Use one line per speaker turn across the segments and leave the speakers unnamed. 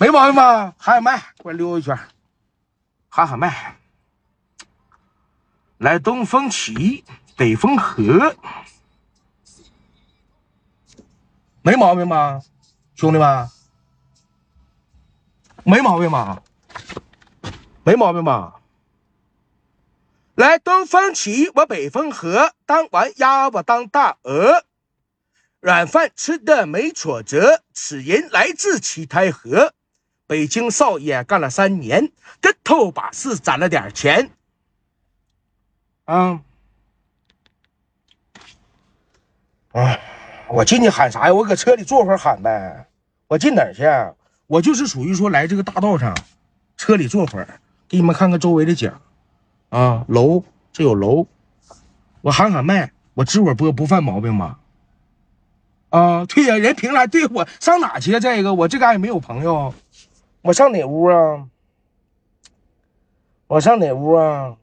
没毛病吧？喊喊麦，过来溜一圈，喊喊麦。来东风起，北风和，没毛病吧，兄弟们？没毛病吧？没毛病吧？来东风起，我北风和，当完鸭我当大鹅，软饭吃的没挫折，此人来自七台河，北京少爷干了三年，跟头把式攒了点钱。啊，啊！我进去喊啥呀？我搁车里坐会儿喊呗。我进哪儿去？我就是属于说来这个大道上，车里坐会儿，给你们看看周围的景。啊，楼这有楼，我喊喊麦，我直会播不犯毛病吧？啊，对呀，人凭啥对我上哪去啊？再一个，我这嘎也没有朋友，我上哪屋啊？我上哪屋啊？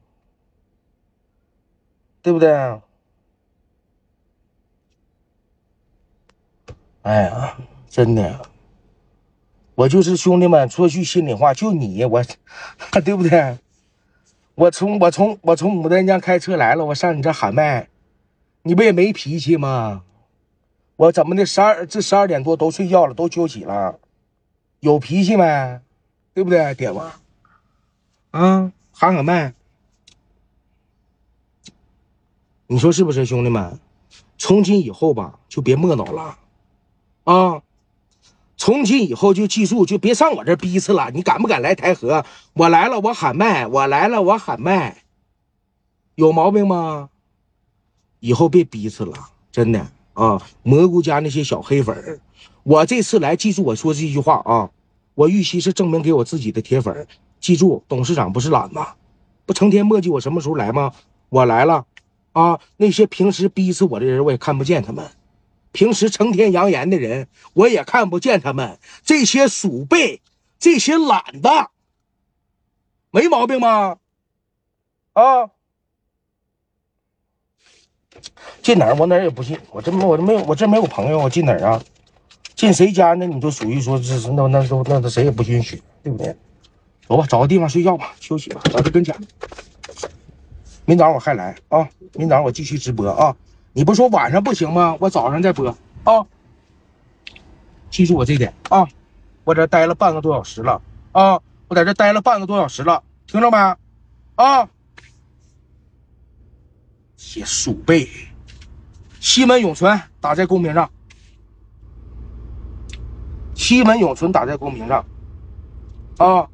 对不对？哎呀，真的，我就是兄弟们说句心里话，就你我，对不对？我从我从我从牡丹江开车来了，我上你这喊麦，你不也没脾气吗？我怎么的？十二这十二点多都睡觉了，都休息了，有脾气没？对不对，爹子？啊，喊喊麦。你说是不是，兄弟们？从今以后吧，就别磨叨了，啊！从今以后就记住，就别上我这逼次了。你敢不敢来台河？我来了，我喊麦；我来了，我喊麦。有毛病吗？以后别逼次了，真的啊！蘑菇家那些小黑粉我这次来，记住我说这句话啊！我玉溪是证明给我自己的铁粉记住，董事长不是懒子，不成天磨叽我什么时候来吗？我来了。啊，那些平时逼死我的人，我也看不见他们；平时成天扬言的人，我也看不见他们。这些鼠辈，这些懒的，没毛病吗？啊，进哪儿我哪儿也不进，我这我这没有，我这没有朋友，我进哪儿啊？进谁家呢？你就属于说这是那那都那那谁也不允许，对不对？走吧，找个地方睡觉吧，休息吧，在这跟前。明早我还来啊！明早我继续直播啊！你不说晚上不行吗？我早上再播啊！记住我这点啊！我这待了半个多小时了啊！我在这待了半个多小时了，听着没？啊！些鼠辈，西门永存打在公屏上，西门永存打在公屏上啊！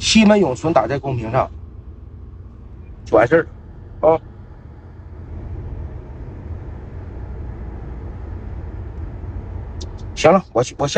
西门永存打在公屏上。就完事儿了啊！行了，我去，我下。